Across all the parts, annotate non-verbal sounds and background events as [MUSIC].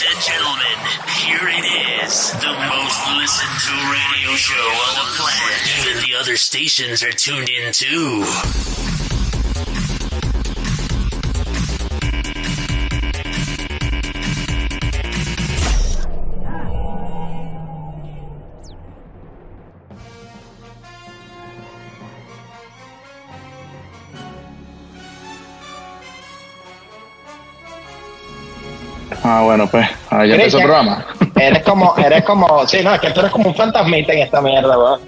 Ladies and gentlemen, here it is. The most listened to radio show on the planet. Even the other stations are tuned in too. Ah, bueno, pues, ah, ya empezó el programa. Eres como, [LAUGHS] eres como, sí, no, es que tú eres como un fantasmita en esta mierda, weón.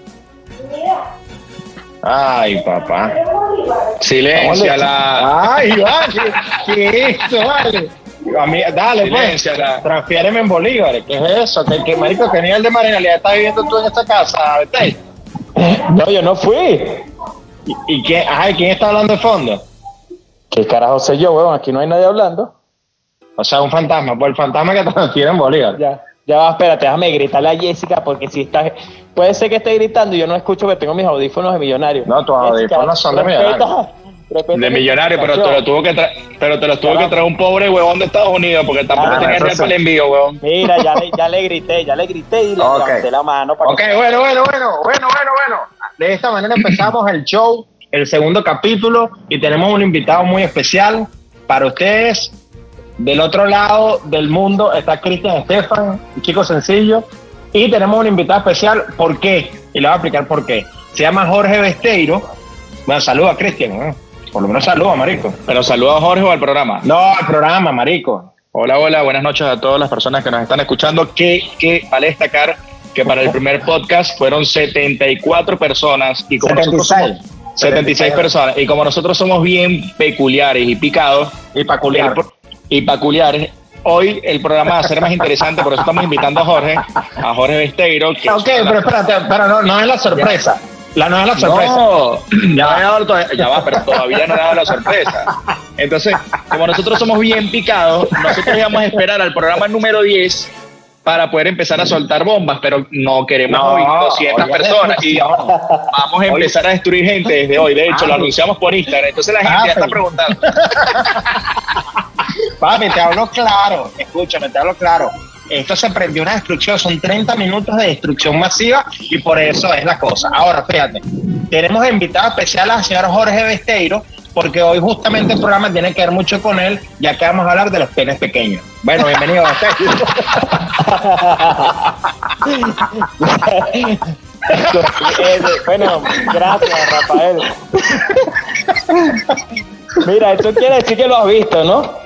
Ay, papá. Silencia la. Ay, vale. ¿Qué es esto, vale? A mí, dale, pues. Silénciala. Transfiéreme en bolívares. ¿Qué es eso? ¿Qué, qué marico, qué nivel de marginalidad estás viviendo tú en esta casa, Betey? No, yo no fui. ¿Y, y quién, ajá, ¿y quién está hablando de fondo? ¿Qué carajo sé yo, weón? Aquí no hay nadie hablando. O sea, un fantasma, por el fantasma que [LAUGHS] transfiere en bolívares. Ya, ya va, espérate, déjame gritarle a Jessica porque si está. Puede ser que esté gritando y yo no escucho que tengo mis audífonos de millonario. No, tus audífonos son de millonario. De mi millonario, pero te lo tuvo que traer, pero te lo tuvo que traer un pobre huevón de Estados Unidos porque tampoco Ah, tenía real para el envío, huevón. Mira, ya le, ya le grité, ya le grité y le Ok. levanté la mano para Ok, que- bueno, bueno, bueno, bueno, bueno, bueno. De esta manera empezamos el show, el segundo capítulo, y tenemos un invitado muy especial para ustedes. Del otro lado del mundo está Cristian Estefan, un chico sencillo, y tenemos un invitado especial. ¿Por qué? Y le voy a explicar por qué. Se llama Jorge Besteiro. Bueno, saluda a Cristian, ¿no? Por lo menos saluda, marico. Pero saludos a Jorge o al programa. No, al programa, marico. Hola, hola, buenas noches a todas las personas que nos están escuchando. Que, que vale destacar que para el primer podcast fueron 74 personas y como nosotros 76. somos 76 personas y como nosotros somos bien peculiares y picados Y peculiar. el y peculiares, hoy el programa va a ser más interesante, por eso estamos invitando a Jorge, a Jorge Besteiro. Que Ok, pero espérate, pero no, no es la sorpresa. La no es la sorpresa. No, [CLEARS THROAT] ya, he dado ya va, pero todavía no he dado la sorpresa. Entonces, como nosotros somos bien picados, nosotros íbamos a esperar al programa número 10 para poder empezar a soltar bombas, pero no queremos No, hoy 200 hoy es personas y vamos a empezar a destruir gente desde hoy. De hecho, lo Ah, anunciamos por Instagram. Entonces la gente ya está Papi. preguntando. [LAUGHS] Papi, te hablo claro. Escúchame, te hablo claro. Esto se prendió una destrucción, son 30 minutos de destrucción masiva y por eso es la cosa. Ahora, fíjate, tenemos invitado especial al señor Jorge Besteiro, porque hoy justamente el programa tiene que ver mucho con él, ya que vamos a hablar de los penes pequeños. Bueno, bienvenido Besteiro. Eh, [LAUGHS] bueno, gracias, Rafael. Mira, esto quiere decir que lo has visto, ¿no?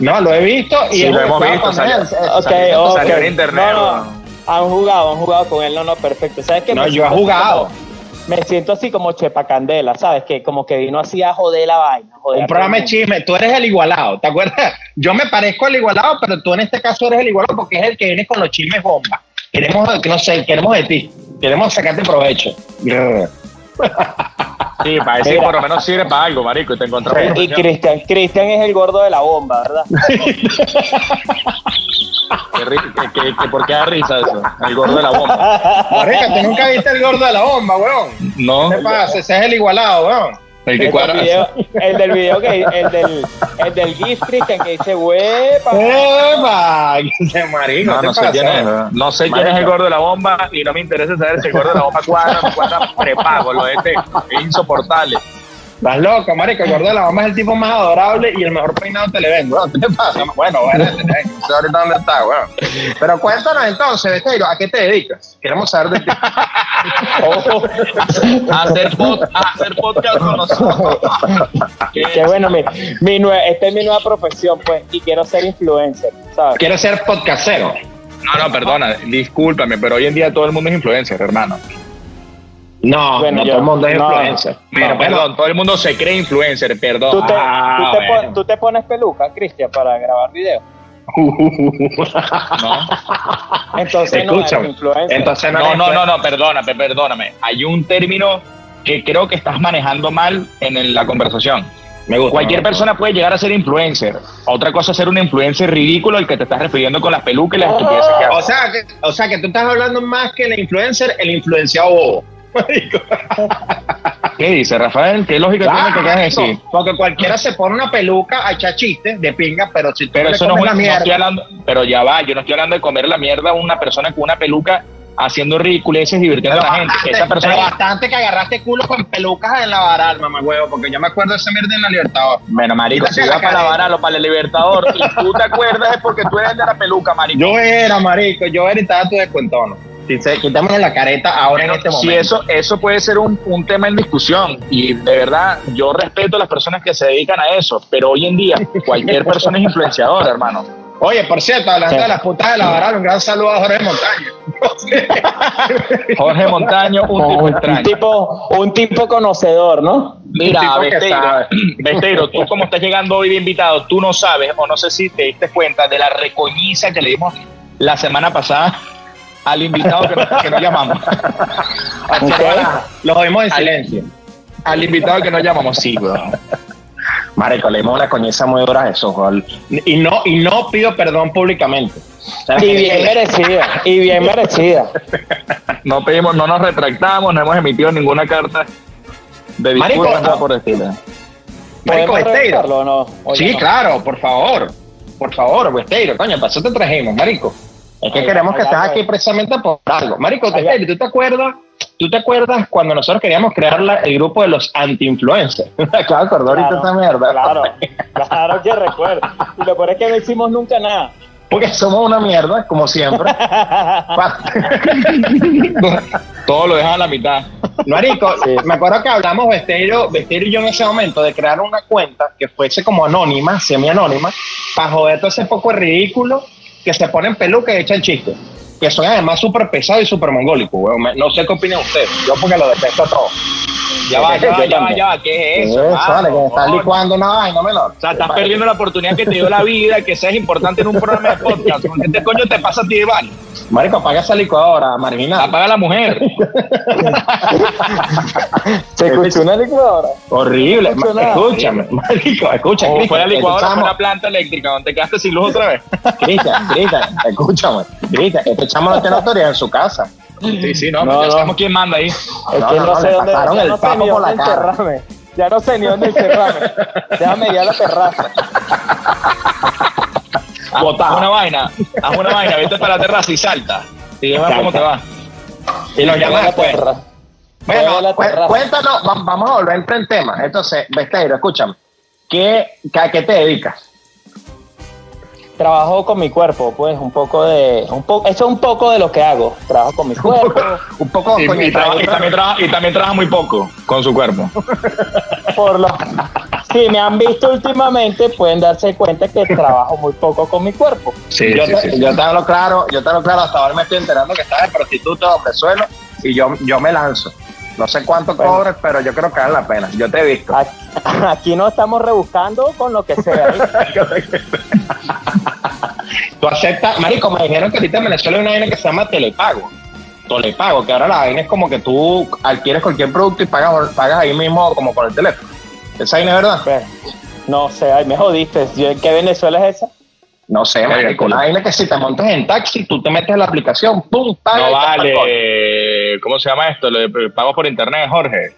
No, lo he visto y Sí, lo hemos visto, salió- él. Salió- en internet, No, no, ¿no? Han jugado, han jugado con él, no, no, perfecto. ¿Sabes qué? No, Me yo he jugado. como- me siento así como Chepa Candela, ¿sabes? Que como que vino así a joder la vaina. joder Un programa de chisme, tú eres el igualado, ¿te acuerdas? Yo me parezco al igualado, pero tú en este caso eres el igualado porque es el que viene con los chismes bomba. Queremos, no sé, queremos de ti, queremos sacarte provecho. [LAUGHS] Sí, para decir por lo menos sirve para algo, marico, y te encontramos. Y Cristian, Cristian es el gordo de la bomba, ¿verdad? [LAUGHS] ¿Qué, ri- que- que- que- ¿Por qué da risa eso? El gordo de la bomba. Marica, tú nunca viste el gordo de la bomba, weón. No, ¿Qué pasa? Ese es el igualado, weón. El que del cuadra. video, el del video que el del el del GIF que dice huepa. ¡Epa! [LAUGHS] ¡Qué marico! No, ¿qué no sé quién es. No sé quién es el gordo de la bomba y no me interesa saber si el gordo de la bomba cuadra o cuadra prepago. Lo de este es insoportable. Estás loco, marico. El gordo de la bomba es el tipo más adorable y el mejor peinado de Televen, weón. ¿Qué te pasa? Bueno, bueno, Televen. No sé ahorita dónde está, weón. Pero cuéntanos entonces, Besteiro, ¿a qué te dedicas? Queremos saber de ti. [LAUGHS] A hacer, pod- a hacer podcast con nosotros. ¿Qué? Que bueno, mi, mi nue- esta es mi nueva profesión, pues, y quiero ser influencer, ¿sabes? Quiero ser podcastero. No, no, perdona, discúlpame, pero hoy en día todo el mundo es influencer, hermano. No, Bueno, no yo- todo el mundo es no. influencer. No, bueno, perdón, todo el mundo se cree influencer, perdón. ¿Tú te, Ah, tú, te bueno. pon- tú te pones peluca, Cristian, para grabar videos. [LAUGHS] No, Entonces no Escúchame, influencer. Entonces no, eres no, no, no, perdóname, perdóname. Hay un término que creo que estás manejando mal en la conversación. Me gusta. Cualquier me persona puede llegar a ser influencer. Otra cosa es ser un influencer ridículo al que te estás refiriendo con las pelucas y las estupideces que O haces. sea, que, o sea, que tú estás hablando más que el influencer, el influenciado bobo. ¿Qué dice Rafael? ¿Qué lógica Claro, tiene que quieras decir? Porque cualquiera se pone una peluca a echar chistes de pinga, pero si tú Pero eso no, la una- no mierda. estoy hablando, pero ya va, yo no estoy hablando de comer la mierda a una persona con una peluca haciendo ridiculeces divirtiendo a la gente. Esa persona pero bastante que agarraste culo con pelucas en la varal, mamá huevo, porque yo me acuerdo de esa mierda en la Libertador. Bueno, marico, si Quítate iba la para la careta. Varalo, para el Libertador, y tú te acuerdas es porque tú eres de la peluca, marico. Yo era, marico, yo era y estaba tu descuentón. Si se, quitémosle la careta ahora en este si momento. eso, eso puede ser un, un tema en discusión y de verdad yo respeto a las personas que se dedican a eso, pero hoy en día cualquier persona es influenciadora, hermano. Oye, por cierto, hablando Sí. de las putas de la varal, un gran saludo a Jorge Montaño. [LAUGHS] Jorge Montaño, un tipo Un extraño. tipo, un tipo conocedor, ¿no? Mira, Un tipo que Besteiro. Besteiro, tú como estás llegando hoy de invitado, tú no sabes, o no sé si te diste cuenta de la recoñiza que le dimos la semana pasada al invitado que no, que no llamamos. [LAUGHS] Los oímos en silencio. Al invitado que no llamamos, sí, weón. Marico, le dimos una coñiza muy dura a Jesús. Joel. Y no, y no pido perdón públicamente. ¿Sabes Y bien merecida, y bien merecida. No pedimos, no nos retractamos, no hemos emitido ninguna carta de Marico, disculpas, no. por el estilo. Marico, ¿Podemos Besteiro. no? Sí, no? claro, por favor. Por favor, Besteiro, coño, para eso te trajimos, marico. Es que queremos que allá, estés aquí precisamente por algo. Marico. Besteiro, ¿tú te acuerdas? ¿Tú te acuerdas cuando nosotros queríamos crear la- el grupo de los anti-influencers? [LAUGHS] Acabo de acordar ahorita Claro, esa mierda. Claro, claro que recuerdo. Y lo peor es que no hicimos nunca nada. Porque somos una mierda, como siempre. [LAUGHS] Todo lo dejan a la mitad. Marico, Sí. me acuerdo que hablamos Besteiro, Besteiro y yo en ese momento de crear una cuenta que fuese como anónima, semi-anónima, para joder todo ese poco ridículo que se ponen peluca y echan chistes. Que son además súper pesados y súper mongólicos, weón. No sé qué opinan ustedes. Yo porque lo detesto todo. Ya va, ya va, ya va, ya va. ¿Qué es Eso, eso? vale, que estás licuando una vaina, menor. O sea, estás perdiendo la oportunidad que te dio la vida, que seas importante en un programa de podcast. ¿Qué te coño te pasa a ti, Iván? Marico, apaga esa licuadora, marginal. Apaga la mujer. [LAUGHS] Se escuchó una licuadora. Horrible. Escúchame, marico, escucha. O fue la licuadora, fue una planta eléctrica donde te quedaste sin luz otra vez. [LAUGHS] Cristian, Cristian, escúchame. Cristian, este chamo no tiene autoridad en su casa. Sí, sí, no, No, ya no. sabemos quién manda ahí. Es No, que no, no, no, sé le dónde, pasaron ya el no sé papo ni por la dónde cara. encerrarme. Ya no sé ni dónde encerrarme. Déjame ir a la terraza. Haz, haz una vaina, haz una vaina, vete para la terraza y salta. Y dime cómo te va. Y a llamas la después. Bueno, cuéntanos, va- vamos a volver en tema. Entonces, Besteiro, escúchame. ¿Qué, qué- ¿A qué te dedicas? Trabajo con mi cuerpo, pues un poco de. Un po eso es un poco de lo que hago. Trabajo con mi cuerpo. Un poco Y, y traba- y también trabaja, y también trabaja muy poco con su cuerpo. Por lo, si me han visto últimamente, pueden darse cuenta que trabajo muy poco con mi cuerpo. Sí, yo, te, yo te hablo claro, yo te hablo claro, hasta ahora me estoy enterando que estás de prostituta de hombre y yo, yo me lanzo. No sé cuánto Bueno. cobres, pero yo creo que vale la pena. Yo te he visto. Aquí, [LAUGHS] aquí no estamos rebuscando con lo que sea. [LAUGHS] Tú aceptas, Marico, me dijeron que ahorita en Venezuela hay una vaina que se llama telepago. Telepago, que ahora la vaina es como que tú adquieres cualquier producto y pagas, pagas ahí mismo como por el teléfono. Esa vaina es verdad. Pues, no sé, ay, me jodiste. ¿Qué Venezuela es esa? No sé, marico. Una vaina que si te montas en taxi, tú te metes en la aplicación, pum, pagas. No vale. ¿Cómo se llama esto? Lo de pago por internet, Jorge.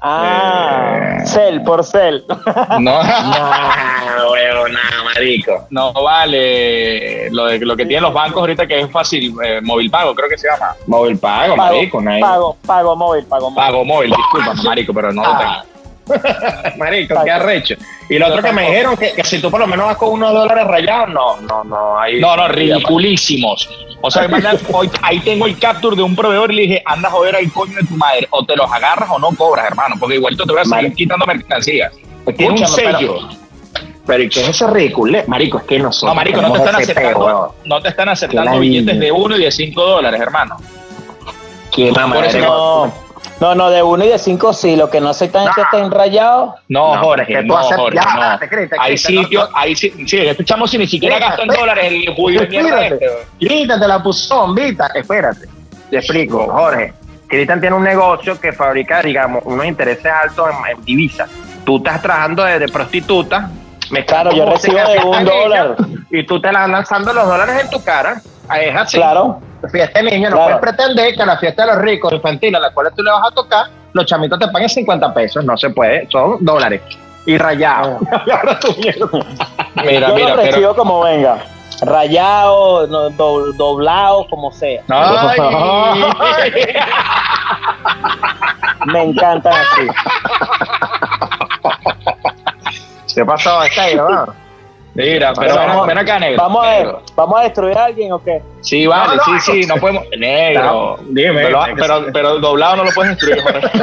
Ah, Eh. Cel por Cel. [LAUGHS] No, No, huevo, nada, marico. no vale. Lo, de, lo que tienen los bancos ahorita que es fácil, eh, móvil pago, creo que se llama. Móvil pago, Pago, marico. una- pago, pago móvil, pago móvil. Pago móvil, disculpa, marico, pero no lo Ah. tengo. [LAUGHS] Marico, qué arrecho. Y lo otro que me dijeron que, que si tú por lo menos vas con unos dólares rayados, no, no, no. Ahí, No, no, ridiculísimos. O sea, hoy- ahí tengo el capture de un proveedor y le dije, anda a joder al coño de tu madre. O te los agarras o no cobras, hermano, porque igualito te voy a seguir Marico. quitando mercancías. Tiene un sello. Pero ¿y qué es ese ridículo? Marico, es que nosotros. No, marico, no te están aceptando, no te están aceptando billetes de uno y de cinco dólares, hermano. Qué Por mamá, No, no, no, de uno y de cinco sí. Lo que no aceptan es que estén rayados. No, No, Jorge, no, Jorge, ya, no. te crees, te Hay crees, sitios, no. hay sí, este chamo si ni siquiera Mira, gastó en espera. dólares el judío de mierda este. Cristian te la puso bombita. Espérate. Te explico, Jorge. Cristian tiene un negocio que fabrica, digamos, unos intereses altos en, en divisas. Tú estás trabajando de, de prostituta. Me Claro, yo recibo de un dólar. Y tú te las lanzando los dólares en tu cara. Es así. Claro. Fiesta de niños, no Claro. puedes pretender que la fiesta de los ricos infantil a la cual tú le vas a tocar, los chamitos te pagan 50 pesos, no se puede, son dólares. Y rayado. [LAUGHS] Mira, Yo mira, lo pero. como venga. Rayado, no, do- doblado, como sea. Ay. [LAUGHS] Me encantan así. ¿Qué pasó? Está ahí, ¿no? Mira, pero Vamos- ven, acá, negro. Vamos a Negro. ¿vamos a destruir a alguien o qué? Sí, vale, No, no, sí, sí, no podemos. [LAUGHS] Negro. No, dime, Pero, pero, pero el doblado no lo puedes destruir, Jorge. [LAUGHS]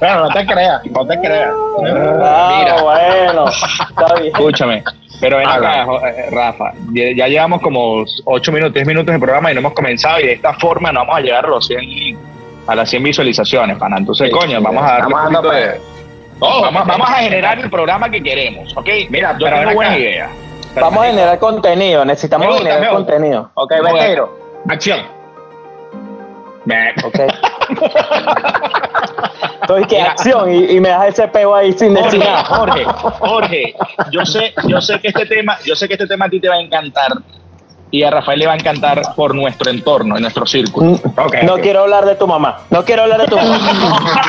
Bueno, no te creas, no te creas. Ah, Mira. bueno. Está bien. Escúchame. Pero ven Habla. acá, eh, Rafa. Ya, ya llevamos como 8 minutos, 10 minutos de programa y no hemos comenzado. Y de esta forma no vamos a llegar a los 100, a las 100 visualizaciones, pana. Entonces, Sí, coño, sí, vamos a darle un estamos poquito dando de. Vamos, vamos a generar el programa que queremos, ¿ok? Mira, yo tengo acá. ideas. Vamos a generar contenido, necesitamos gusta, generar contenido. Ok. Beteiro, acción. Ok. [LAUGHS] Entonces, ¿qué Mira. acción? Y, y me das ese peo ahí sin decir Jorge, nada. Jorge, Jorge, yo sé, yo sé que este tema, yo sé que este tema a ti te va a encantar y a Rafael le va a encantar por nuestro entorno, en nuestro círculo. Ok, no quiero hablar de tu mamá. No quiero hablar de tu mamá. [LAUGHS]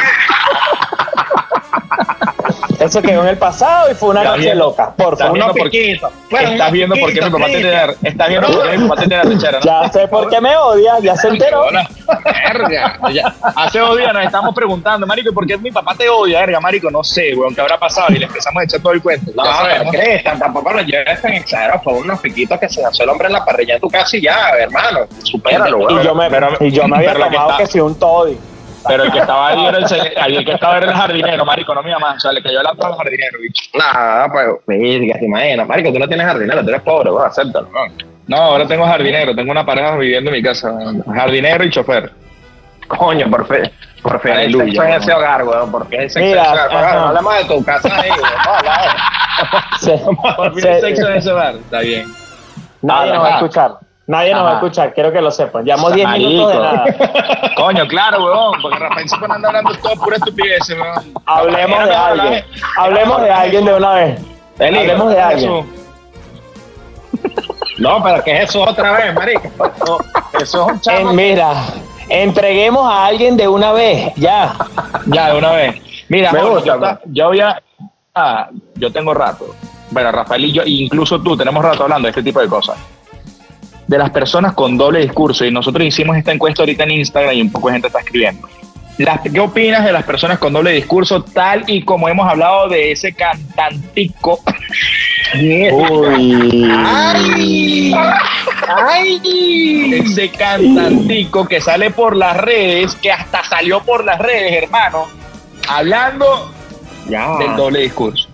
Eso quedó en el pasado y fue una Está noche loca. Por favor. Unos piquitos. Estás viendo por qué mi papá te Cristian. da, estás viendo por qué mi papá te da rechera, ¿no? Ya sé por qué me odias, ya se enteró. Verga. Hace dos días nos estamos preguntando, Marico, ¿por qué mi papá te odia? Verga, Marico, no sé, weón, ¿qué habrá pasado? Y le empezamos a echar todo el cuento. No, sabemos. Cristian, tampoco lo lleves tan exagerado. Fue unos piquitos que se hace el hombre en la parrilla de tu casa y ya, hermano. Supéralo, Y weón. yo me, Pero- y yo me había tomado está- que si un toddy. Pero el que estaba ahí era el, el que estaba era el jardinero, Marico, no mi mamá. O sea, le cayó el auto al jardinero, bicho. Nada, pues, te imaginas. Marico, tú no tienes jardinero, tú eres pobre, weón, acéptalo, weón. No, ahora tengo jardinero, tengo una pareja viviendo en mi casa. Jardinero y chofer. Coño, por fe. Por fe, Aleluya, sexo en ese hogar, weón. Porque hay sexo Mira, en ese hogar. No hablemos de tu casa ahí, weón. No, habla Se- Por el sexo en ese bar. Está bien. nadie nos va a escuchar. Nadie nos va a escuchar, quiero que lo sepan. Llevamos 10 minutos de nada. [LAUGHS] Coño, claro, weón, porque Rafael se pone andar hablando todo pura estupidez, weón. Hablemos de alguien. hablar- Hablemos de alguien de una vez. Eli, Hablemos de Eso. alguien. No, pero que es eso otra vez, marico. No, eso es un En- chamo. mira, entreguemos a alguien de una vez, ya. Ya, de una vez. Mira, Me gusta, yo, ta- yo voy a- ah, yo tengo rato. Bueno, Rafael y yo, incluso tú, tenemos rato hablando de este tipo de cosas. De las personas con doble discurso. Y nosotros hicimos esta encuesta ahorita en Instagram y un poco de gente está escribiendo. Las- ¿Qué opinas de las personas con doble discurso, tal y como hemos hablado de ese cantantico? Uy. ¡Ay! ¡Ay! Ese cantantico que sale por las redes, que hasta salió por las redes, hermano, hablando Ya. del doble discurso.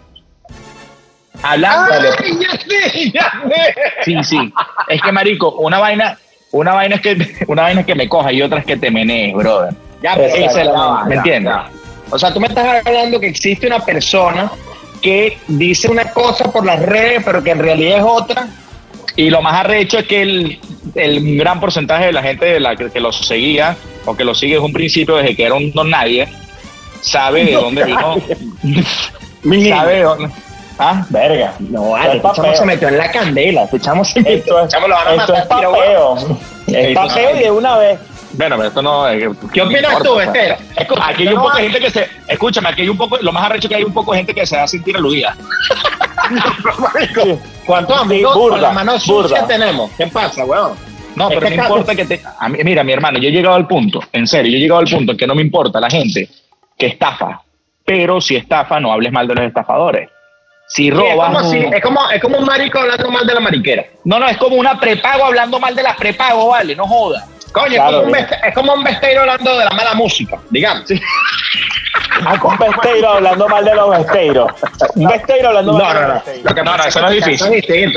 Hablando ¡Ay, ya sé, ya sé! Sí, sí. Es que, marico, una vaina, una vaina es que, [LAUGHS] una vaina es que me coja y otra es que te menees, brother. Ya, pero esa es la vaina, ¿Me entiendes? ya. O sea, tú me estás hablando que existe una persona que dice una cosa por las redes, pero que en realidad es otra. Y lo más arrecho es que el, el gran porcentaje de la gente de la que, que lo seguía o que lo sigue desde un principio, desde que era un don nadie, sabe de dónde vino. [LAUGHS] sabe de dónde. ¿Ah? Verga. No, vale, este chamo se metió en la candela. Este chamo se metió. Esto es, chamo lo van a esto matar. es papeo. Es papeo sí. y de una vez. Bueno, pero esto no. eh, ¿Qué opinas importa, tú, o sea. Estela? Escucha, Aquí hay un poco de gente que se. Escúchame, aquí hay un poco. Lo más arrecho es que hay un poco de gente que se va a sentir aludida. [LAUGHS] ¿Cuántos amigos burda, con la mano sucia burda. tenemos? ¿Qué pasa, weón? No, pero no importa que te. a mí- mira, mi hermano, yo he llegado al punto, en serio, yo he llegado al punto en que no me importa la gente que estafa. Pero si estafa, no hables mal de los estafadores. Si Sí, es, como si- es, como, es como un marico hablando mal de la mariquera. No, no, es como una prepago hablando mal de las prepago, vale, no joda. Coño, Claro, es, como un bien. beste- es como un besteiro hablando de la mala música, digamos. Ah, un besteiro hablando mal de los besteiros. Un besteiro hablando No, mal de no, los no. besteiros. No, no, pasa eso no es difícil.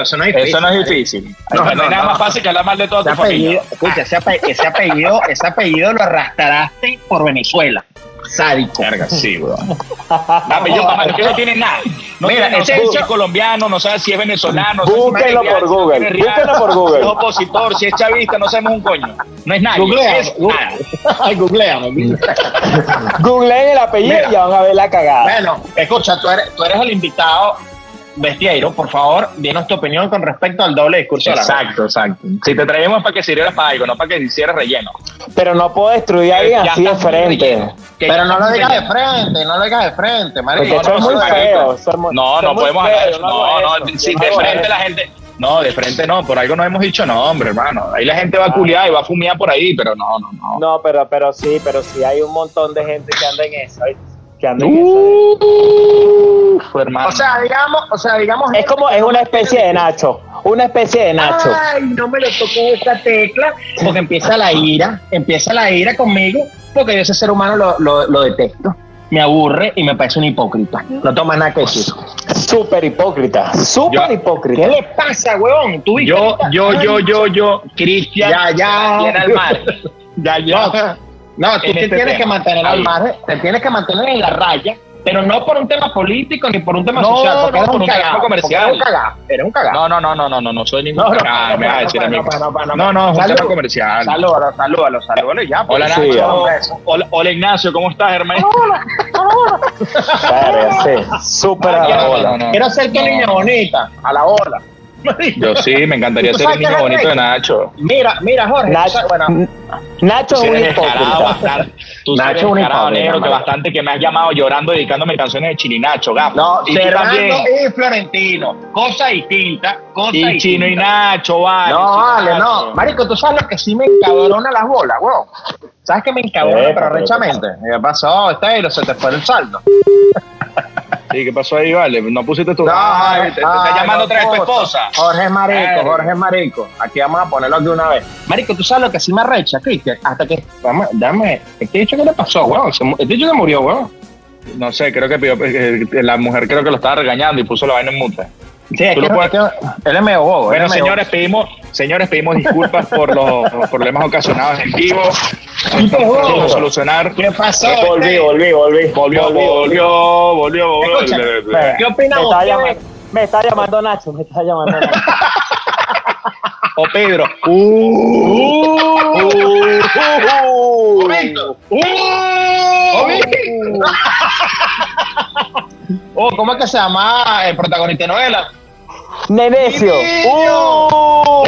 Eso no es difícil. Eso no es difícil. No, No, no, nada no. más fácil que hablar mal de toda Ese tu familia. apellido, escucha, ese, ape- ese apellido, ese apellido lo arrastraste por Venezuela. Sádico. Verga, sí, weón. [LAUGHS] Apellido, papá, que no tiene nada. No Mira, tiene, no sabe si es colombiano, no sabe si es venezolano, no sabe si por no Google, es real, búsquenlo por Google. Si es opositor, si es chavista, no sabemos un coño. No es nadie. Googlea, es gu- nada. [LAUGHS] Ay, googleame. Googleen el apellido Mira. y ya van a ver la cagada. Bueno, escucha, tú eres, tú eres el invitado Vestieiro, por favor, dinos tu opinión con respecto al doble discurso de la Exacto, exacto. Si te traemos para que sirvieras para algo, no para que hicieras relleno. Pero no puedo destruir a alguien Ya así de frente. Pero no lo digas de frente, no lo digas de frente, marico. No, eso no, es muy no, feo. eso es muy- No, no podemos feo, hablar. No, no, eso, si de frente la gente. No, de frente no, por algo no hemos dicho nombre, hermano. Ahí la gente va a culiar y va a fumiar por ahí, pero no, no, no. No, pero, pero sí, pero sí hay un montón de gente que anda en eso. Que en hermano. O sea, digamos, o sea, digamos. Es como, es una especie de Nacho. Una especie de Nacho. Ay, no me lo toqué esta tecla, porque empieza la ira, empieza la ira conmigo, porque yo ese ser humano lo, lo, lo detesto, me aburre y me parece un hipócrita. No toma nada que decir. Súper hipócrita. Súper Yo- hipócrita. ¿Qué le pasa, huevón? ¿Tú yo, yo, Ay, yo, yo, yo, Cristian, Ya, ya. mar. Ya, ya. No, tú En te este tienes tema. que mantener al margen, te tienes que mantener en la raya, pero no por un tema político ni por un tema No, social, porque no, eres por un un tema cagado. comercial. Eres un cagado, eres un cagado. No, no, no, no, no, no, no soy ningún No, no, cagado, no, me vas a no, decir no, a mí. no, no, no, no, No, no, es un tema comercial. Salúdalo, salúdalo, salúdalo ya. pues. Hola hombre. hola, hola Ignacio, ¿cómo estás, hermano? Verga, sí. Súper a la No, bola. no, no. Quiero ser tu No. niña bonita, a la Yo sí, me encantaría ¿Tú ser el niño bonito de? Nacho. Mira, mira, Jorge. Nacho, sabes- bueno, Nacho es un hipócrita. Tú Nacho es un hipócrita, negro, que bastante que me has llamado llorando dedicándome canciones de Chilinacho, gafo. no, y también. y Florentino, cosa distinta, cosa Y distinta. Chino y Nacho, vale. No, Chino vale, Nacho. no. Marico, tú sabes lo que sí me encabrona las bolas, weón. ¿Sabes que me encabrona, pero rechamente? ¿Qué pasó, Esteiro? Se te fue el saldo. Sí, ¿qué pasó ahí, vale? No pusiste tu... No, Ay, te, te está llamando otra vez tu esposa. Jorge marico. Jorge marico. Aquí vamos a ponerlo de una vez. Marico, tú sabes lo que sí me arrecha, Cristian. Hasta que. Dame, dame. Este dicho que le pasó, weón. Este dicho se murió, weón. No sé, creo que, pidió- que la mujer creo que lo estaba regañando y puso la vaina en mute. Sí, es que, lo puedes- es que él es medio bobo. Bueno, señores, pedimos, señores, pedimos disculpas por los, [LAUGHS] los problemas ocasionados en vivo. bobo. Vamos a solucionar. ¿Qué pasó? Volví, Esteiro? volví, volví. Volvió, volví, volví. volvió, volvió, volvió. Escucha, ¿Qué llamando, me está llamando Nacho, me está llamando Nacho. [LAUGHS] O Pedro. Momento. [LAUGHS] Oh, ¿cómo es que se llama el protagonista de novela? Nenecio. Uh.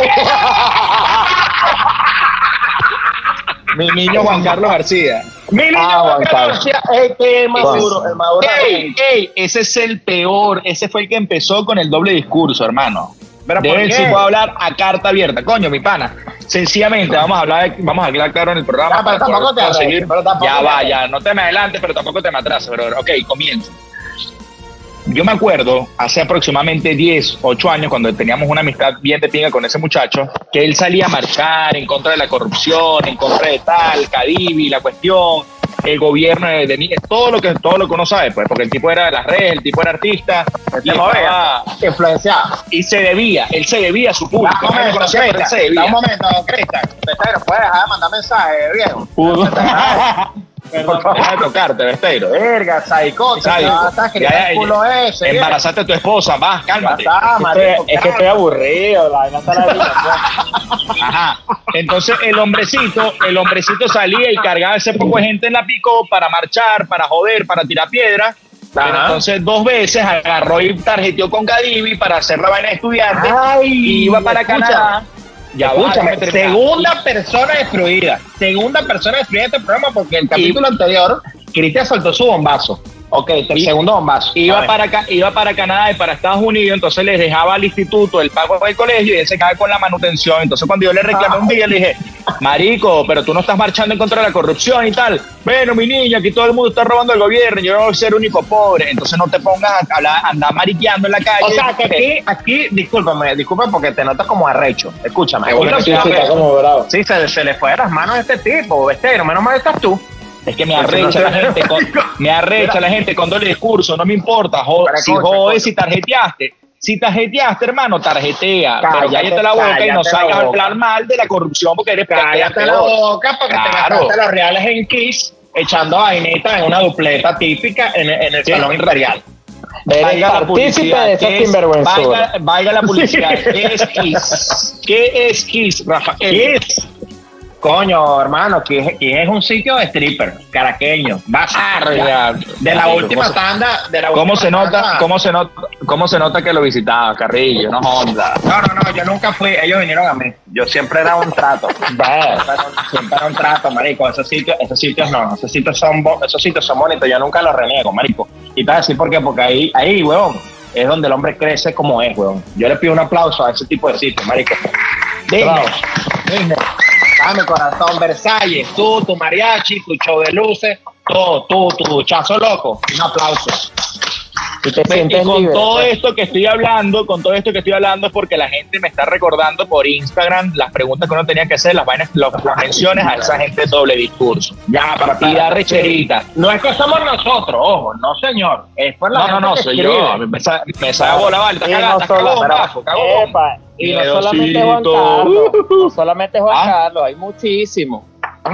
Mi niño Juan [LAUGHS] Carlos García. Mi niño Ah, Juan Carlos. García, el que es maduro, el maduro. Ey, ey, ese es el peor. Ese fue el que empezó con el doble discurso, hermano. ¿Pero de por él sí puedo hablar a carta abierta. Coño, mi pana. Sencillamente, vamos a hablar, vamos a hablar claro en el programa. Ah, pero para tampoco te arreches, pero tampoco Ya te va, arreches. ya. No te me adelantes, pero tampoco te me atrases, bro. Ok, comienzo. Yo me acuerdo hace aproximadamente 10, 8 años, cuando teníamos una amistad bien de pinga con ese muchacho, que él salía a marchar en contra de la corrupción, en contra de tal, Cadivi, la cuestión, el gobierno de, de mí, todo lo que todo lo que uno sabe, pues, porque el tipo era de las redes, el tipo era artista, estaba- influenciado. y se debía, él se debía a su público. Un momento, conocía, se un momento, Cristian. Puedes dejar de mandar mensajes, viejo. [LAUGHS] Perdón, deja de tocarte, Besteiro. Verga, psicote. Sádico. Ya culo ese. Embarazaste a tu esposa, vas, Ya cálmate. está, marico. es que estoy aburrido, la vaina está la. [LAUGHS] Ajá. Entonces el hombrecito, el hombrecito salía y cargaba ese poco de gente en la pico para marchar, para joder, para tirar piedra. Pero entonces dos veces agarró y tarjeteó con Cadivi para hacer la vaina de estudiante Ay, y iba para escucha. Canadá. Ya va, segunda persona destruida. Segunda persona destruida de este programa porque el capítulo anterior, Cristian soltó su bombazo. Ok, el segundo bombazo. Iba para, Ca- iba para Canadá y para Estados Unidos, entonces les dejaba al instituto el pago del colegio y él se quedaba con la manutención. Entonces cuando yo le reclamé un día, le dije, marico, pero tú no estás marchando en contra de la corrupción y tal. Bueno, mi niña, aquí todo el mundo está robando el gobierno, yo no voy a ser el único pobre. Entonces no te pongas a hablar- andar mariqueando en la calle. O sea, que aquí, aquí, discúlpame, discúlpame porque te notas como arrecho. Escúchame. Bueno, sí, sí, como bravo. Sí, se, se le fue de las manos a este tipo, Bestero. Menos mal estás tú. Es que me arrecha la gente con, me arrecha la gente con doble discurso, no me importa, jo- si jodes, si tarjeteaste. Si tarjeteaste, hermano, tarjetea. pero Cállate, cállate la boca y no cállate salgas a hablar mal de la corrupción porque eres Cállate la boca porque te Claro. gastaste los reales en Kiss echando vainita en una dupleta típica en, en el Sí. Salón Imperial. La partícipe publicidad, de esa ¿qué es- sinvergüenzura. valga, valga la publicidad. [LAUGHS] ¿Qué es Kiss? ¿Qué es Kiss, Rafael? Kiss. Coño, hermano, que es, que es un sitio de stripper, caraqueño, bazar, Ya. de la última ¿cómo se- tanda, de la ¿Cómo última se nota, tanda. cómo se nota, cómo se nota que lo visitaba, Carrillo? No onda. No, no, no, yo nunca fui, ellos vinieron a mí. Yo siempre era un trato. [LAUGHS] Siempre era un- siempre era un trato, marico. Esos sitios, esos sitios no, esos sitios son esos sitios son bonitos, yo nunca los reniego, marico. Y te voy a decir por qué, porque ahí, ahí, weón, es donde el hombre crece como es, weón. Yo le pido un aplauso a ese tipo de sitios, marico. Dime, Bravo. Dame corazón, Versalles, tú, tu mariachi, tu show de luces, todo, tú, tu chazo loco. Un aplauso. Y te Y sientes con libre. todo pues. esto que estoy hablando, con todo esto que estoy hablando es porque la gente me está recordando por Instagram las preguntas que uno tenía que hacer, las vainas, los- las menciones a esa gente doble discurso. Ya, para Y da recherita. No es que somos nosotros, ojo, no señor. Es por la No, no, no, soy escribe. yo. Me me sabe bola, vale. Está Y cagado, no solamente Juan Carlos, no solamente Juan Ah. Carlos, hay muchísimos.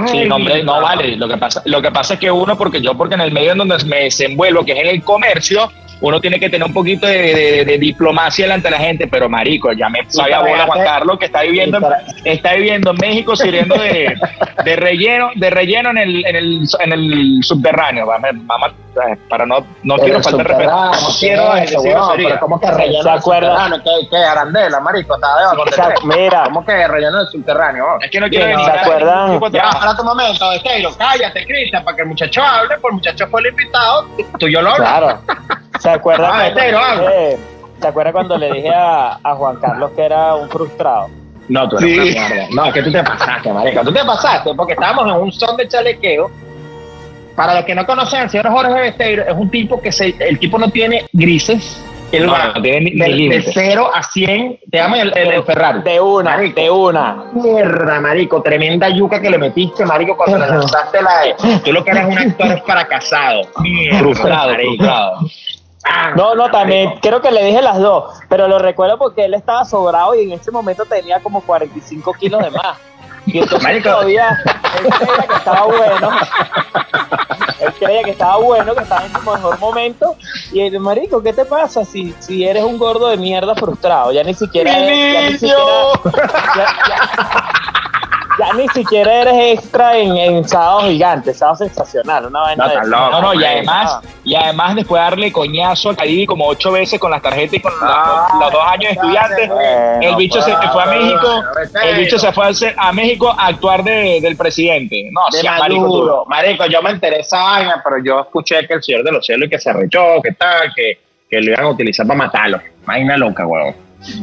Sí, no, hombre, no vale. Lo que pasa, lo que pasa es que uno, porque yo, porque en el medio en donde me desenvuelvo, que es en el comercio, uno tiene que tener un poquito de, de- de diplomacia delante de la gente, pero marico, ya me sabía para bola Juan Carlos que está viviendo, para- está viviendo en México sirviendo de, de relleno, de relleno en el, en el, en el subterráneo. Eh, para no, no quiero faltar respeto. No ¿qué quiero es eso, grosería. Pero ¿cómo que relleno ¿Se del acuerda? subterráneo? ¿Qué, qué arandela, marico? Está de mira. ¿Cómo que relleno del subterráneo? Es que no quiero ¿se a acuerdan? Ya, espérate un momento, Esteiro, cállate, Cristian, para que el muchacho hable, pues el muchacho fue el invitado, tú y yo lo hablamos. Claro. [LAUGHS] ¿Se acuerdan, Ah, cuando, dije- ¿Se acuerdan cuando le dije a, a Juan Carlos que era un frustrado? No, tú eres Sí. una mierda. No, es que tú te pasaste, marico. Tú te pasaste porque estábamos en un son de chalequeo. Para los que no conocen al señor Jorge Besteiro, es un tipo que se, el tipo no tiene grises. Él No, tiene ni- ni de, de límites. 0 a 100. Te llama el, el, el Ferrari. De una, Marico. de una. Mierda, marico, tremenda yuca que le metiste, marico, cuando le lanzaste la de. Tú lo que eres un actor fracasado. Mierda, Frustrado, frustrado. Ah, No, no, también marico. creo que le dije las dos, pero lo recuerdo porque él estaba sobrado y en ese momento tenía como 45 kilos de más. Y entonces [LAUGHS] Marico. todavía él creía que estaba bueno. Él creía que estaba bueno, que estaba en su mejor momento. Y el marico, ¿qué te pasa si, si eres un gordo de mierda frustrado? Ya ni siquiera eres, ya ni siquiera, ya, ya- ya ni siquiera eres extra en, en sábado gigante, sábado sensacional, una vaina No, de loco, No, no, y además, y además después de darle coñazo ahí como ocho veces con las tarjetas y con los- Ah, los, dos años de estudiante, bueno, el bicho se fue a México, bueno, el bicho se fue a, México a actuar de, del presidente. No, de sí, marico, tú-. Marico, yo me enteré esa vaina, pero yo escuché que el Señor de los Cielos y que se arrechó, que tal, que, que lo iban a utilizar para matarlo. Vaina loca, weón.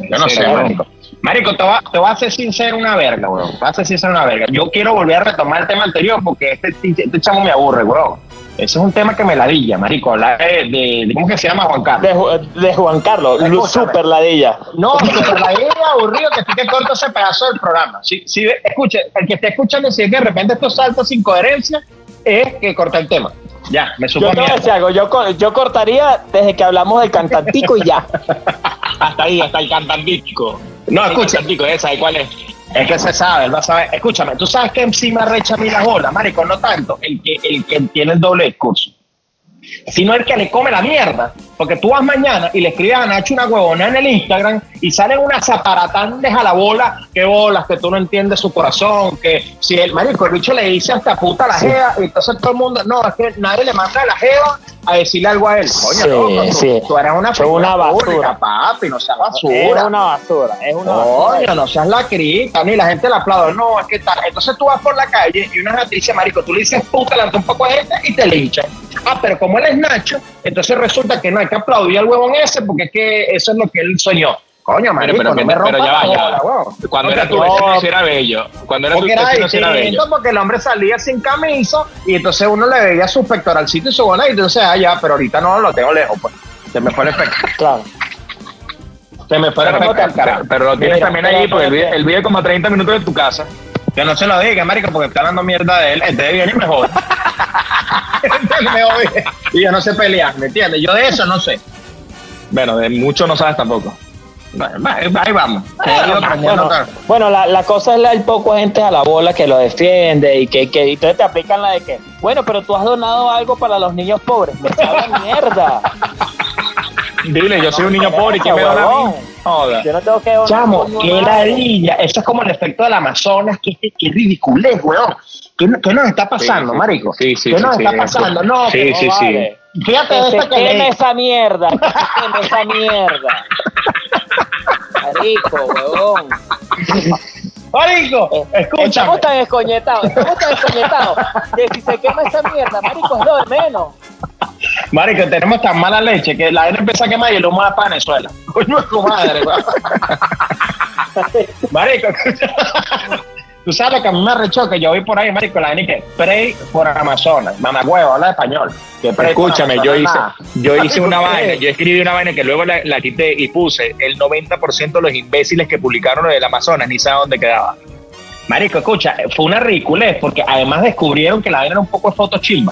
Yo no Sí, sé, marico. Marico, te va, te voy a ser sincero una verga, weón. Te voy a ser sincero una verga. Yo quiero volver a retomar el tema anterior porque este, este chamo me aburre, weón. Ese es un tema que me ladilla, marico. Hablar de, de- de- ¿cómo que se llama Juan Carlos? De, Ju- de Juan Carlos, Escúchame. super ladilla. No, super la idea aburrido que tú te cortas ese pedazo del programa. Si, si, escuche, el que esté escuchando, si es que de repente esto salta sin coherencia, es que corta el tema. Ya, me supo Yo te voy a mierda. decir algo, yo, yo cortaría desde que hablamos del cantantico y ya. [LAUGHS] hasta ahí, hasta el cantantico. No, escucha, cantantico, esa, ¿y cuál es? es que se sabe, él va a saber. Escúchame, tú sabes que encima recha a mí la bola, marico, no tanto el que, el que tiene el doble discurso, sino el que le come la mierda. Porque tú vas mañana y le escribes a Nacho una huevona en el Instagram y salen unas zaparatandes a la bola, que bolas, que tú no entiendes su corazón, que si el marico, el bicho le dice hasta puta a la jeva, y entonces todo el mundo, no, es que nadie le manda a la jeva a decirle algo a él. Coño, Sí, loco, tú, sí. tú eres una, una basura. pública, papi, no seas Es basura. una basura, es una basura. Coño, no seas la crita, ni la gente le aplaude. No, es que tal. Entonces tú vas por la calle y una noticia, marico, tú le dices puta delante de un poco de gente y te linchan. Ah, pero como él es Nacho, entonces resulta que no hay que aplaudir al huevón ese porque es que eso es lo que él soñó. Coño, marico, pero, no me pero rompas ya va, ya va. Cuando era tu tú- vecino, sí era bello. Cuando era tu vecino, sí era bello. porque el hombre salía sin camisa y entonces uno le veía su pectoralcito y su bona y entonces, ah, ya, pero ahorita no lo tengo lejos, pues. Se me fue el efecto. Claro. Se me fue el Pero, pero- pero lo tienes Mira, también pero- ahí, porque él pero- vive, él vive como a 30 minutos de tu casa. Que no se lo diga, marico, porque está hablando mierda de él. Entonces viene y me jode. [LAUGHS] [LAUGHS] Y yo no sé pelear, ¿me entiendes? Yo de eso no sé. Bueno, de mucho no sabes tampoco. Bueno, Ahí vamos. Bueno, tal. bueno, la, la cosa es la, poco gente a la bola que lo defiende y que, que y entonces te aplican la de que, bueno, pero tú has donado algo para los niños pobres. Me a mierda. [LAUGHS] Dile, yo soy un niño pobre y que me da a mí. Joda. Yo no tengo que Chamo, no, qué ladilla. Eso es como el efecto del Amazonas, que, que ridiculez, weón. ¿Qué, qué nos está pasando, Sí, marico? Sí, sí, ¿Qué sí, nos sí, está sí. pasando? No, Sí, sí, sí. Fíjate Que esta que queme leí. esa mierda, que esa mierda. Marico, huevón. Marico, Eh, escúchame. Estamos tan escoñetados, estamos tan escoñetados que si se quema esa mierda, marico, es lo de menos. Marico, tenemos tan mala leche que la gente empieza a quemar y el humo para Venezuela. Coño de tu madre, weón. [LAUGHS] Marico, escucha. Tú sabes que a mí me arrechó que yo vi por ahí, marico, la gente que pray por Amazonas. Mamá huevo, habla español. Que Escúchame, yo hice, yo hice una vaina, yo escribí una vaina que luego la, la quité y puse el 90% de los imbéciles que publicaron lo del Amazonas ni saben dónde quedaba. Marico, escucha, fue una ridiculez porque además descubrieron que la vaina era un poco de foto chimba.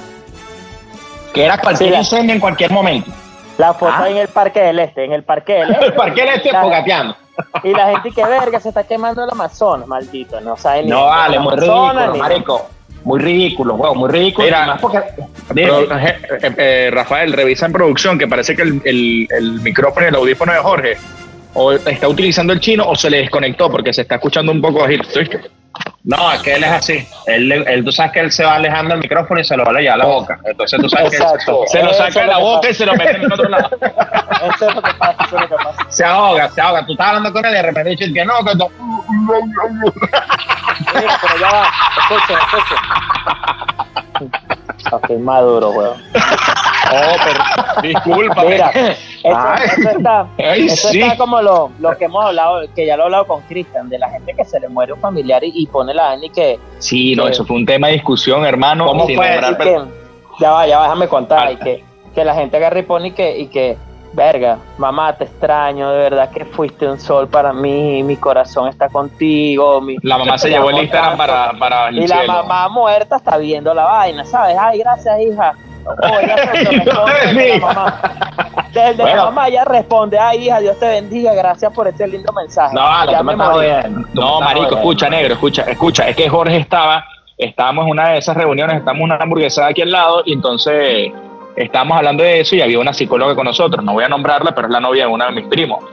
Que era cualquier incendio en cualquier momento. La foto Ah. en el Parque del Este, en el Parque del [LAUGHS] Este. El parque del este fogateando. Y la gente que verga se está quemando el Amazonas, maldito, no sabe ni No vale, muy Amazonas, ridículo, ni- marico. Muy ridículo, huevo, muy ridículo. Mira, más porque, Pero, eh, eh, eh, Rafael, revisa en producción que parece que el, el- el micrófono y el audífono de Jorge o está utilizando el chino o se le desconectó porque se está escuchando un poco bajito. ¿viste? No, es que él es así. Él, él- tú sabes que él se va alejando el micrófono y se lo va a llevar a la boca. Entonces tú sabes Exacto. que Se lo saca de la boca pasa. y se lo mete en el otro lado. Eso es lo que pasa, eso es lo que pasa. se ahoga, se ahoga. Tú estás hablando con él y de repente dices que no, que no. Mira, pero ya va, escuchen, escuchen. Ok, maduro, weón. Oh, pero disculpa. Mira, eso, Ay. eso está, Ay, eso sí. está como lo, lo que hemos hablado, que ya lo he hablado con Cristian, de la gente que se le muere un familiar y, y pone la y que, Sí, no, eso fue un tema de discusión, hermano. ¿Cómo sin fue? nombrar que- ya va, ya va, déjame contar, Ah. y que, que la gente agarra y pone y que, y que, verga, mamá, te extraño, de verdad que fuiste un sol para mí, mi corazón está contigo, mi, La mamá se llevó el Instagram para, para el Y la mamá muerta está viendo la vaina, ¿sabes? Ay, gracias, hija. O ella se [LAUGHS] responde desde la mamá. Desde Bueno. la mamá ella responde, ay, hija, Dios te bendiga, gracias por este lindo mensaje. No, ya me me No, marico, escucha, negro, escucha, escucha. Es que Jorge estaba, estábamos en una de esas reuniones, estamos en una hamburguesada aquí al lado y entonces estábamos hablando de eso y había una psicóloga con nosotros. No voy a nombrarla, pero es la novia de uno de mis primos.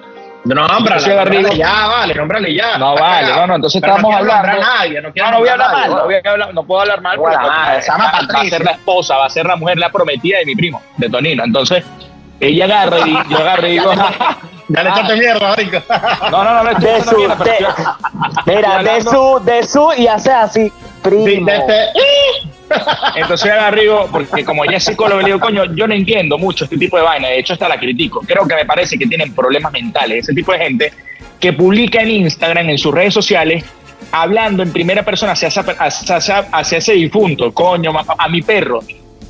No, nómbrale, ya, vale, nómbrale ya. No, vale, cagado. no, no, entonces Pero estábamos no hablando. a nadie, no, No, no voy a hablar mal, no, voy a hablar, no puedo hablar mal, porque va, va a ser la esposa, va a ser la mujer, la prometida de mi primo, de Tonino. Entonces, ella agarra y [LAUGHS] yo agarro y digo, [LAUGHS] Ya le echaste mierda, marico. no, no, no, no, estoy De su, mierda, pero de, mira, de su, de su, y hace así, primo. Sí, de este- Entonces digo, porque como ella es psicólogo, le digo, coño, yo no entiendo mucho este tipo de vaina, de hecho hasta la critico. Creo que me parece que tienen problemas mentales, ese tipo de gente que publica en Instagram, en sus redes sociales, hablando en primera persona hacia, hacia, hacia- ese difunto, coño, a mi perro.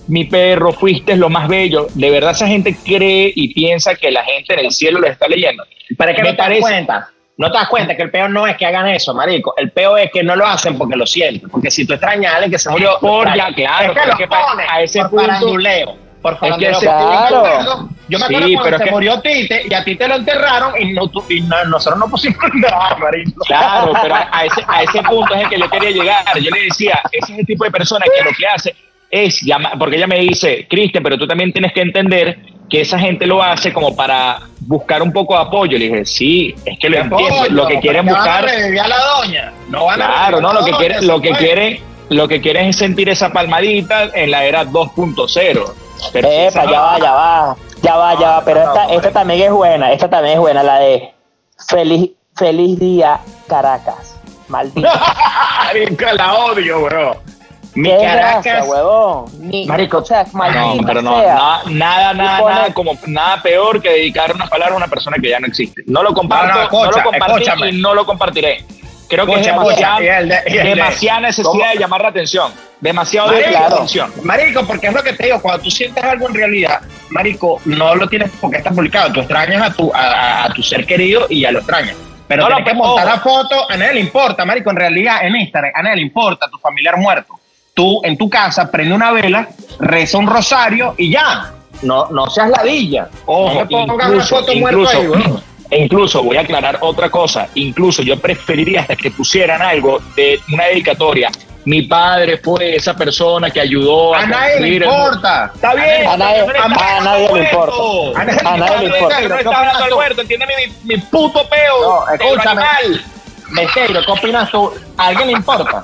Mi perro, fuiste lo más bello. De verdad esa gente cree y piensa que la gente en el cielo lo está leyendo. Es que Me no te das parece- cuenta. No te das cuenta que el peor no es que hagan eso, marico. El peor es que no lo hacen porque lo sienten. Porque si tú extrañas a alguien que se murió, Por ya, claro, Es que es que a ese por punto-. Por que ese- Yo me Claro. Yo me acuerdo Sí, cuando pero es se que- murió Tite y a ti te lo enterraron y, no, tú- y no- nosotros no pusimos nada, marico. Claro, pero a a ese, a ese punto es el que yo quería llegar. Yo le decía, ese es el tipo de persona que lo que hace es llamar, porque ella me dice, Cristian, pero tú también tienes que entender que esa gente lo hace como para buscar un poco de apoyo. Le dije, sí, es que lo entiendo. Lo que quieren buscar, Van a revivir a la doña. No van a claro, no, lo que quieren, lo que quieren, lo que quieren es sentir esa palmadita en la era 2.0. Pero si Epa, esa- ya va, ya va, ya va, ya va, pero no, esta, no, esta también es buena, esta también es buena, la de feliz, feliz día Caracas, maldito. [LAUGHS] La odio, bro. Mi Qué Caracas. huevón. Marico, o sea, No, pero no, sea. na- nada, nada, nada, como nada peor que dedicar una palabra a una persona que ya no existe. No lo comparto, No, no, no, lo compartí escúchame. y no lo compartiré. Creo que es demasiada, escucha, y el de- y el de- demasiada necesidad ¿Cómo? de llamar la atención. Demasiado de Marico, la atención. Marico, porque es lo que te digo, cuando tú sientes algo en realidad, Marico, no lo tienes porque está publicado. Tú extrañas a tu, a, a tu ser querido y ya lo extrañas. Pero No, no, tienes que pero- montar la foto, a nadie le importa, Marico, en realidad en Instagram, a nadie le importa tu familiar muerto. Tú en tu casa prende una vela, reza un rosario y ya. No, no seas ladilla. Ojo, no me pongas una incluso, foto muerto incluso, ahí, e [CLEARS THROAT] incluso voy a aclarar otra cosa. Incluso yo preferiría hasta que pusieran algo de una dedicatoria mi padre fue esa persona que ayudó a, A nadie le el- importa. Está bien, A nadie- pero no a nadie le importa. A nadie- A nadie le importa. No está hablando Alberto, entiéndeme mi, mi puto peo. No, escúchame. Besteiro, ¿qué opinas tú? ¿A alguien le importa?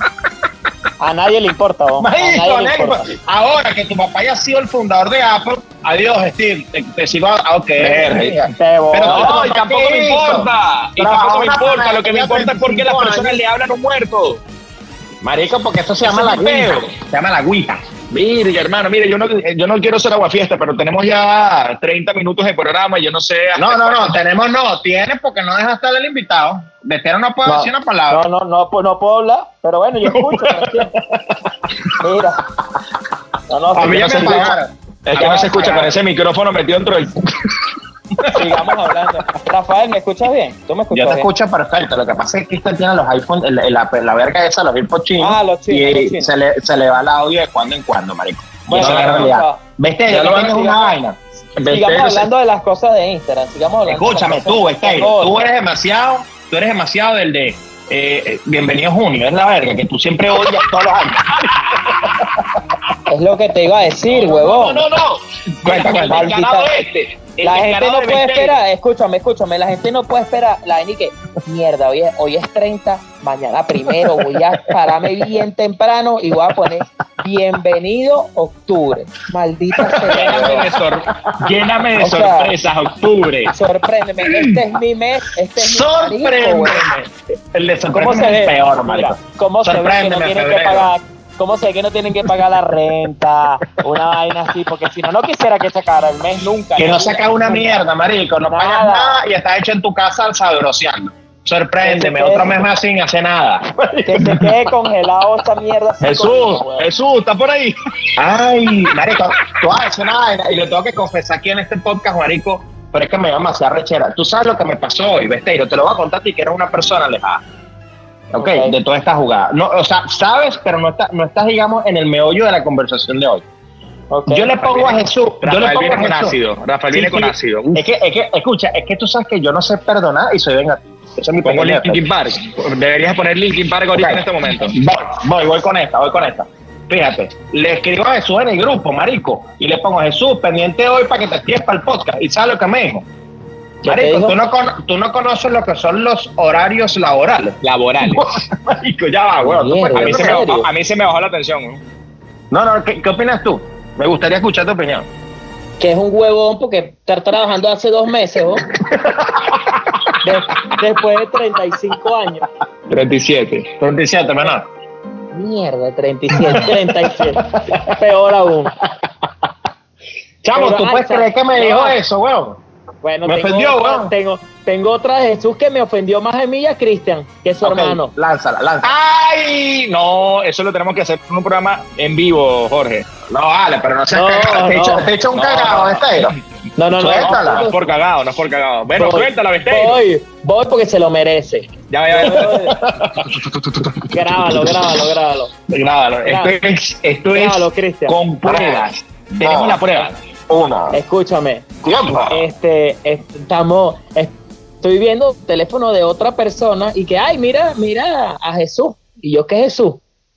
A nadie le importa, vos. A Marico, nadie le negro, importa. ahora que tu papá haya sido el fundador de Apple, adiós, Steve, te, te sigo a... Ok. Te voy. Pero- No, y tampoco me importa. Y tampoco me importa. Lo que me importa es porque las 25 personas le hablan a un muerto. Marico, porque eso se llama la peo. Se llama la Ouija. Mire, hermano, mire, yo no, yo no quiero ser aguafiesta, pero tenemos ya 30 minutos de programa y yo no sé. No, no, no, tenemos no, tienes porque no dejas estar el invitado. Besteiro no puede No, decir una palabra. No, no, no, pues no puedo hablar, pero bueno, yo escucho. [LAUGHS] Mira. No, no, A mí ya no me se pagaron. Es que no se escucha con ese micrófono metido dentro del. [LAUGHS] Sigamos hablando. Rafael, ¿me escuchas bien? ¿Tú me escuchas Yo te bien? escucho perfecto. Lo que pasa es que Cristian tiene los iPhones, la, la, verga esa, los AirPods chinos. Ah, los chinos, y los chinos. Se, le, se le va el audio de cuando en cuando, marico. Bueno, es la vamos realidad. Viste, ya lo tienes una vaina. Sigamos hablando de las cosas de Instagram. Sigamos hablando. Escúchame, tú, de tú eres demasiado, tú eres demasiado del de eh, eh, Bienvenido Junio, es la verga, que tú siempre odias todos los años. Es lo que te iba a decir, No, huevón. no, no. Cuenta, Mira, cuenta. el ganado este. el La gente no de puede Besteiro. esperar, escúchame, escúchame, la gente no puede esperar, la gente que, mierda, hoy es, hoy es 30, mañana primero, voy a pararme bien temprano y voy a poner bienvenido octubre, maldita Lléname sea, de, sor- lléname de O sea, sorpresas, octubre. sorpréndeme, este es mi mes, este es mi Sorpréndeme. El de ¿Cómo se sorpréndeme ve? es peor, Mira, marico. ¿Cómo se ve que no Sorpréndeme, tienen que febrero. pagar? ¿Cómo se ve que no tienen que pagar la renta? Una vaina así, porque si no, no quisiera que sacara el mes nunca. Que no saca una mierda, marico, no pagas Nada. nada y estás hecho en tu casa sabroseando. Sorpréndeme, otro mes más sin hacer nada. Que se quede congelado esta mierda. Jesús, conmigo. Jesús, ¿está por ahí? Ay, marico, tú vas a decir una vaina y lo tengo que confesar aquí en este podcast, marico, pero es que me llama demasiada rechera. Tú sabes lo que me pasó hoy, Besteiro, te lo voy a contar a ti que eres una persona alejada. Ok, Ok. de toda esta jugada. No, o sea, sabes, pero no, está, no estás, digamos, en el meollo de la conversación de hoy. Yo le pongo a Jesús. Yo le Rafael pongo viene a con Jesús. ácido. Rafael Sí, viene con ácido. Es que, es que, escucha, es que tú sabes que yo no sé perdonar y soy vengativo. Ese es mi Pongo Linkin Park. Deberías poner Linkin Park ahorita en este momento. Voy, voy, voy con esta, voy con esta. Fíjate, le escribo a Jesús en el grupo, marico, y le pongo Jesús, pendiente hoy para que te estés para el podcast. ¿Y sabes lo que me dijo? ¿Qué te Marico, tú no, tú no conoces lo que son los horarios laborales. Laborales. [LAUGHS] marico, ya va, weón. A mí, se ¿En me, serio? a mí se me bajó la tensión. ¿no? No, no, ¿qué, qué opinas tú? Me gustaría escuchar tu opinión. Que es un huevón porque está trabajando hace dos meses, ¿no? [LAUGHS] De- después de 35 años. 37. 37, menor. Mierda, 37, 37. [LAUGHS] Peor aún. Chamo, Pero, ¿tú ay, puedes creer que me dijo eso, weón? Bueno, Me tengo, ofendió, otra, tengo, tengo otra de Jesús que me ofendió más a mí y a Cristian, que es su hermano. Lánzala, lánzala. ¡Ay! No, eso lo tenemos que hacer en un programa en vivo, Jorge. No, vale, pero no seas No, cagado. Te he no. hecho- te he hecho un No, cagado, no. Besteiro. No, no, no. Suéltala. No es por cagado, no es por cagado. Bueno, Voy, suéltala, Besteiro. Voy, voy porque se lo merece. Ya, ya, ya. grábalo, grábalo, grábalo. Grábalo. Esto es, esto Grábalo, es con pruebas. Tenemos No. la prueba. Uno. Escúchame, Tiempo. este, est- estamos, est- estoy viendo el teléfono de otra persona y que, ay, mira, mira a Jesús. Y yo, ¿qué Jesús?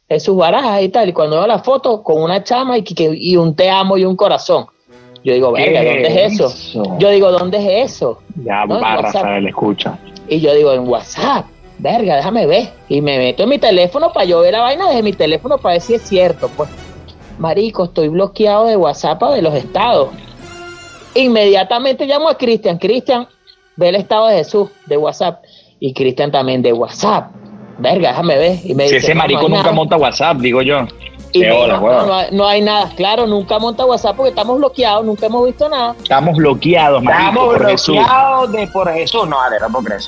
Jesús Barajas y tal. Y cuando veo la foto con una chama y, que, y un te amo y un corazón. Yo digo, verga, ¿dónde es eso? Yo digo, ¿dónde es eso? Ya, No, WhatsApp. Rafael, escucha. Y yo digo, en WhatsApp, verga, déjame ver. Y me meto en mi teléfono para yo ver la vaina desde mi teléfono para ver si es cierto. Pues, marico, estoy bloqueado de WhatsApp de los estados. Inmediatamente llamo a Cristian. Cristian, ve el estado de Jesús de WhatsApp. Y Cristian también de WhatsApp. Verga, déjame ver. Y me Si dice, ese "No, no marico nunca nada". monta WhatsApp, digo yo. Y Qué me hola, dijo, huevón. no, no hay- no hay nada. Claro, nunca monta WhatsApp porque estamos bloqueados, nunca hemos visto nada. Estamos bloqueados, marico, Estamos por Jesús. bloqueados de por Jesús. No, vale, no puedo creer.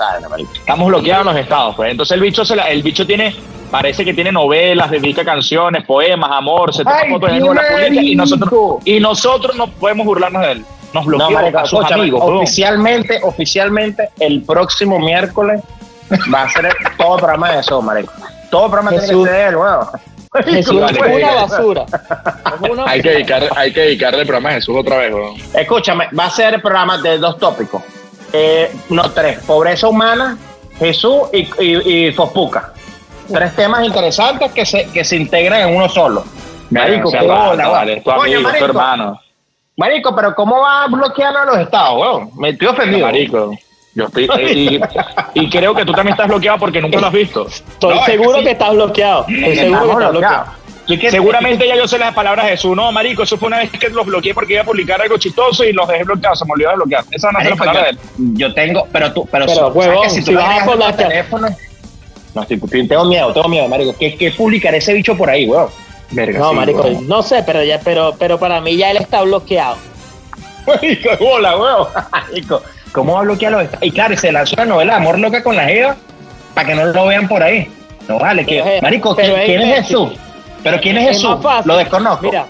Estamos bloqueados en los estados, pues. Entonces el bicho, se la- el bicho tiene, parece que tiene novelas, dedica canciones, poemas, amor, se toma fotos desnudo, la publica y nosotros, y nosotros no podemos burlarnos de él. Nos bloqueó No, marico, a sus amigos, oficialmente, oficialmente, el próximo miércoles va a ser el- [LAUGHS] todo programa de eso, marico. Todo programa tiene Jesús. que ser él, weón. Jesús vale, es una basura. Es [LAUGHS] una Hay que, dedicar, hay que dedicarle el programa a Jesús otra vez, weón. Escúchame, va a ser el programa de dos tópicos. Eh, no, tres. Pobreza humana, Jesús y, y, y Fospuca. Tres temas interesantes que se, que se integran en uno solo. Marico, qué qué bola, vale. Tu amigo, tu marico. hermano. Marico, pero ¿cómo va a bloquear a los estados, weón? Me estoy ofendido. Marico. Yo estoy, y, [LAUGHS] y creo que tú también estás bloqueado porque nunca lo has visto. Estoy No, es seguro que sí. que estás bloqueado. Estoy seguro que estás bloqueado. Seguramente ya yo sé las palabras de Jesús. No, marico, eso fue una vez que los bloqueé porque iba a publicar algo chistoso y los dejé bloqueados. Se me olvidó de bloquear. Esa no es la palabra de él. yo, tengo, pero tú, pero, Pero, ¿sabes huevón, que si tú vas a otro bloquear- teléfono, no, estoy, estoy- tengo miedo, tengo miedo, marico. ¿Qué, qué publicar ese bicho por ahí, weón? Verga, No, sí, marico, weón. no sé, pero ya, pero, pero para mí ya él está bloqueado. [LAUGHS] Marico, bola, weón. [LAUGHS] Marico, ¿cómo va a bloquear los estados? Y claro, se lanzó la novela Amor Loca con la Eva para que no lo vean por ahí. No vale, que, es- marico, ¿quién, es quién es imbécil. Jesús? ¿Pero quién es, Es Jesús? Lo desconozco. Mira,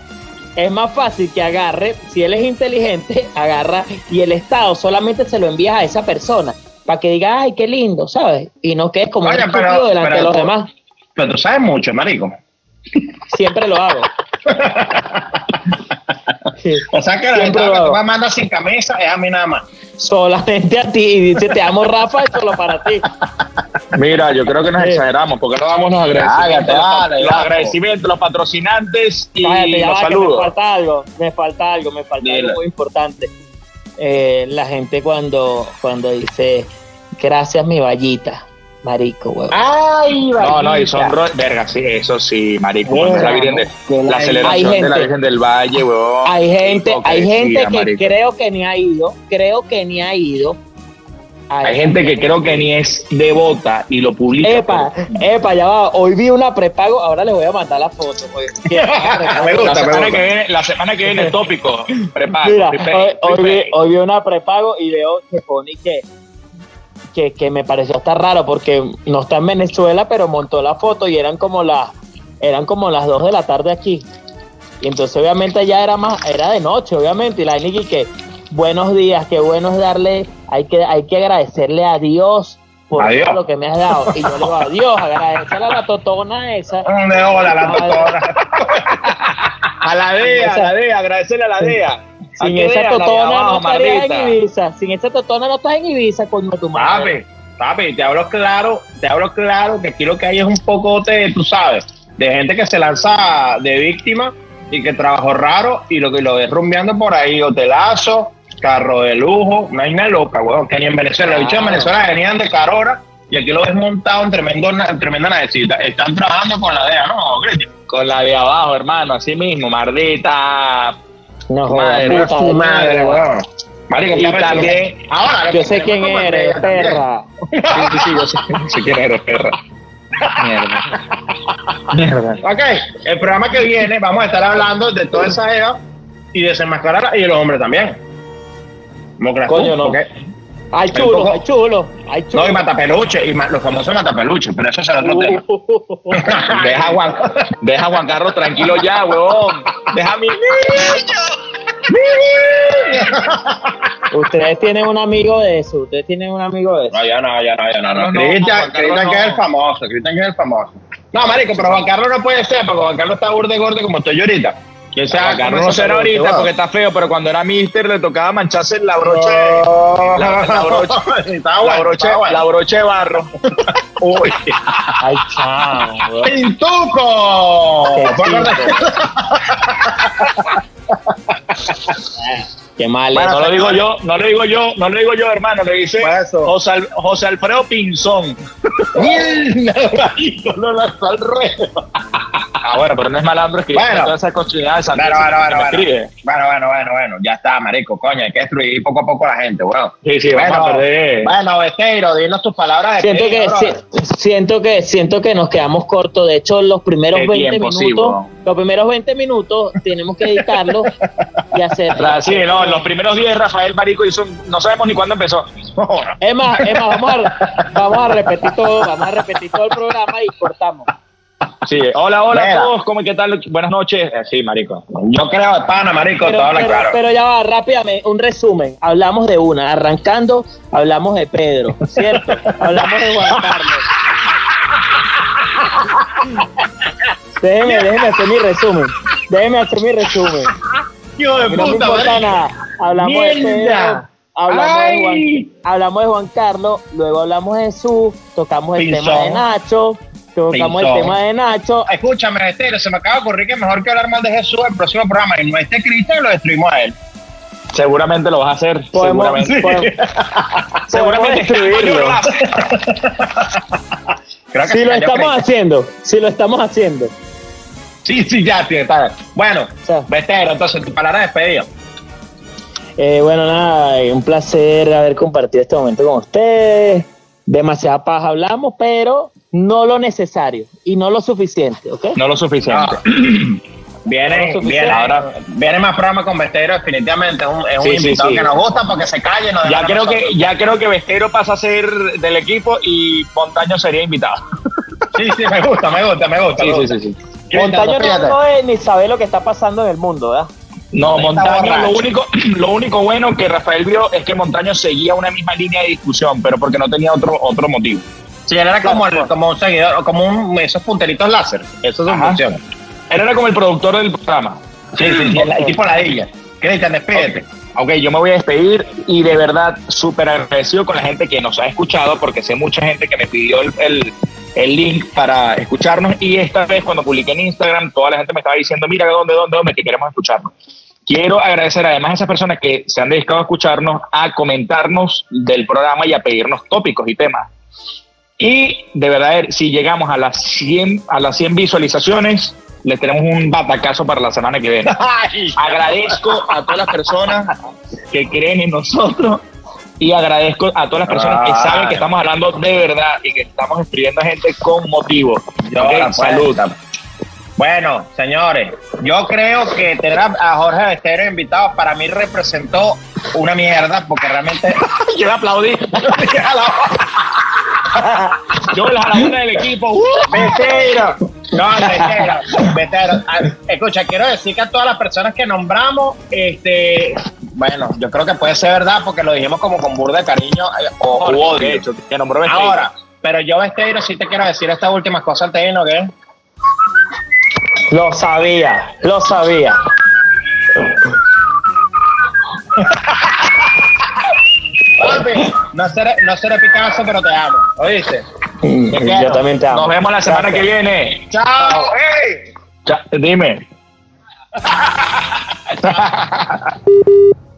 es más fácil que agarre, si él es inteligente, [LAUGHS] agarra y el Estado solamente se lo envías a esa persona para que diga, ay, qué lindo, ¿sabes? Y no quedes como un Oye, pero- estúpido delante pero de los demás. Pero tú sabes mucho, marico. [LAUGHS] Siempre lo hago. [LAUGHS] Sí. O sea que la lo que tú me mandas sin camisa es a mí nada más. Solamente a ti y dice, te amo Rafa, y solo para ti. Mira, yo creo que nos Sí. exageramos porque no damos los agradecimientos, Cállate, los, agradecimientos, los patrocinantes y Cállate, los que me saludos. falta algo, me falta algo, me falta Dile. algo muy importante. Eh, la gente cuando, cuando dice, gracias mi vallita, marico. Ay, No, no, y son ro- verga, sí, eso sí, marico. es la, Virgen de, la celebración de la Virgen del Valle, weón. Hay gente, hay gente que marico. creo que ni ha ido, creo que ni ha ido. Hay gente que creo que ni es devota y lo publica. Epa, epa, ya va. Hoy vi una prepago, ahora les voy a mandar la foto. pues. [LAUGHS] La, me semana gusta. que viene, la semana que viene el tópico. Prepara, Mira, hoy, hoy vi, hoy vi una prepago y veo que pone que, que, que me pareció hasta raro porque no está en Venezuela, pero montó la foto y eran como las eran como las 2 de la tarde aquí. Y entonces obviamente ya era más, era de noche, obviamente, y la Niki que buenos días, qué bueno es darle, hay que, hay que agradecerle a Dios por Adiós. todo lo que me has dado. Y yo le digo, adiós, agradecerle a la totona esa. [LAUGHS] ¿Dónde hola la doctora? [LAUGHS] A la DEA, a la DEA, agradecerle a la DEA. ¿A Sin esa de totona no estarías en Ibiza. Sin esa totona no estás en Ibiza, coño de tu madre. Papi, papi, te hablo claro, te hablo claro que aquí lo que hay es un pocote, tú sabes, de gente que se lanza de víctima y que trabajó raro y lo que lo ves rumbeando por ahí, hotelazo, carro de lujo, una isla loca, weón, que ni en Venezuela, los bichos en. Venezuela venían de carora y aquí lo ves montado en tremendo, en tremenda necesidad. Están trabajando con la DEA, ¿no? Con la de abajo, hermano, así mismo, Mardita. No Madre, Puta de madre, weón. Marico, Y también- Ahora, [LAUGHS] Yo sé quién eres, perra. Sí, sí, sí, yo sé, sé quién eres, perra. Mierda. Mierda. [LAUGHS] Ok, el programa que viene vamos a estar hablando de toda esa eva y desenmascararla y de los hombres también. Coño, no. Porque- Ay, Un chulo, poco- ay, chulo, ay, chulo. No, y matapeluche, y ma- los famosos matapeluches, pero eso es otro tema. [LAUGHS] Deja a Juan, deja a Juan Carlos tranquilo ya, huevón. Deja a mi Ustedes tienen un amigo de eso, ustedes tienen un amigo de eso. No, ya no, ya no, ya no. No, no. no, Cristian, que es el famoso, Cristian que es el famoso. No, marico, pero Juan Carlos no puede ser, porque Juan Carlos está burde gordo como estoy yo ahorita. ¿Quién sabe Juan cómo Carlos eso no será se ahorita porque está feo, pero cuando era mister le tocaba mancharse la broche. No. La, la broche, [LAUGHS] la bueno, broche, estaba bueno. la broche de barro. [LAUGHS] Uy. Ay, chao. ¡Pintuco! [LAUGHS] Qué mal. Bueno, No lo digo yo, no lo digo yo, no lo digo yo, hermano, lo dice. José, Al- José Alfredo Pinzón. No lanzó al ruedo. Ah, bueno, pero no es malandro escribir Bueno. todas esas continuidades. Bueno, bueno, bueno, bueno. escribe. Bueno, bueno, bueno, bueno. Ya está, marico, coño. Hay que destruir poco a poco a la gente, weón. Sí, sí, vamos Bueno, a perder. Bueno, Bequeiro, dinos tus palabras Siento que, si- siento que siento que nos quedamos cortos. De hecho, los primeros Qué 20 tiempo, sí, minutos, los primeros 20 minutos tenemos que editarlos y hacer. Sí, no, los primeros días Rafael Marico hizo, un- no sabemos ni cuándo empezó. Es más, es más, vamos a, vamos a repetir todo, vamos a repetir todo el programa y cortamos. Sí, hola, hola Mira. a todos, ¿cómo qué tal? Buenas noches. Eh, sí, Marico. Yo creo de pana, marico, Pero, todo habla pero- claro. pero ya va, rápidamente, un resumen. Hablamos de una, arrancando, hablamos de Pedro, ¿cierto? Hablamos de Juan Carlos. Déjeme, déjeme hacer mi resumen. Déjeme hacer mi resumen. Hijo de A mí no me puta, importa nada. Hablamos de. Pedro, hablamos de, Juan, hablamos de Juan Carlos, luego hablamos de Jesús, tocamos el Pinzón. tema de Nacho, tocamos Sí, el tema de Nacho. Escúchame, Estero, se me acaba de ocurrir que mejor que hablar mal de Jesús el próximo programa y no esté Cristo y lo destruimos a él. Seguramente lo vas a hacer. Podemos, seguramente. [LAUGHS] podemos- Seguramente. destruirlo. [LAUGHS] Creo que Si lo estamos Cristo. haciendo, si lo estamos haciendo. Sí, sí, ya, tío, está. Bueno, O sea, Bestero, entonces tu palabra de despedida. eh, bueno, nada, eh, un placer haber compartido este momento con ustedes. Demasiada paja hablamos, pero no lo necesario y no lo suficiente, ¿ok? No lo suficiente. [CLEARS THROAT] Viene, No, suficiente. viene, ahora, viene más programa con Bestero, definitivamente. Es un, es un Sí, sí, invitado sí. que nos gusta porque se calle. nos deja Ya creo nosotros. que ya creo que Vestero pasa a ser del equipo y Montaño sería invitado. [LAUGHS] Sí, sí, me gusta, me gusta, me gusta. me gusta. sí. Montaño no, no es ni sabe lo que está pasando en el mundo, ¿verdad? No, Montaño, lo único, [CLEARS THROAT] lo único bueno que Rafael vio es que Montaño seguía una misma línea de discusión, pero porque no tenía otro, otro motivo. Sí, él era como, el- como un seguidor, como un, esos punteritos láser. Eso es su Ajá. función. Él era como el productor del programa. Sí, sí, sí, el, el tipo ladilla. Cristian, despídete. Ok, yo me voy a despedir y de verdad súper agradecido con la gente que nos ha escuchado porque sé mucha gente que me pidió el, el- el link para escucharnos y esta vez cuando publiqué en Instagram toda la gente me estaba diciendo mira dónde, dónde, dónde, que queremos escucharnos. Quiero agradecer además a esas personas que se han dedicado a escucharnos, a comentarnos del programa y a pedirnos tópicos y temas. Y de verdad, si llegamos a las 100, a las 100 visualizaciones, les tenemos un batacazo para la semana que viene. [LAUGHS] Agradezco a todas las personas que creen en nosotros y agradezco a todas las personas que Ay. saben que estamos hablando de verdad y que estamos escribiendo a gente con motivo. Llora, Ok, pues. Salud. Bueno, señores, yo creo que tener a Jorge Bestero invitado para mí representó una mierda porque realmente [LAUGHS] Yo aplaudí. [LAUGHS] Yo la jalabona del equipo. ¡uh! Bestero. No, Bestero. Ah, Escucha, quiero decir que a todas las personas que nombramos, este, bueno, yo creo que puede ser verdad porque lo dijimos como con burda de cariño eh, o, de hecho, que nombró Besteiro. Ahora, pero yo, Besteiro, sí te quiero decir estas últimas cosas al terreno, que Lo sabía, lo sabía. [LAUGHS] Papi, no seré, no seré Picasso, pero te amo. ¿Oíste? Yo también te amo. Nos vemos la semana que viene. ¡Chao! ¡Ey! Cha- Dime. [LAUGHS]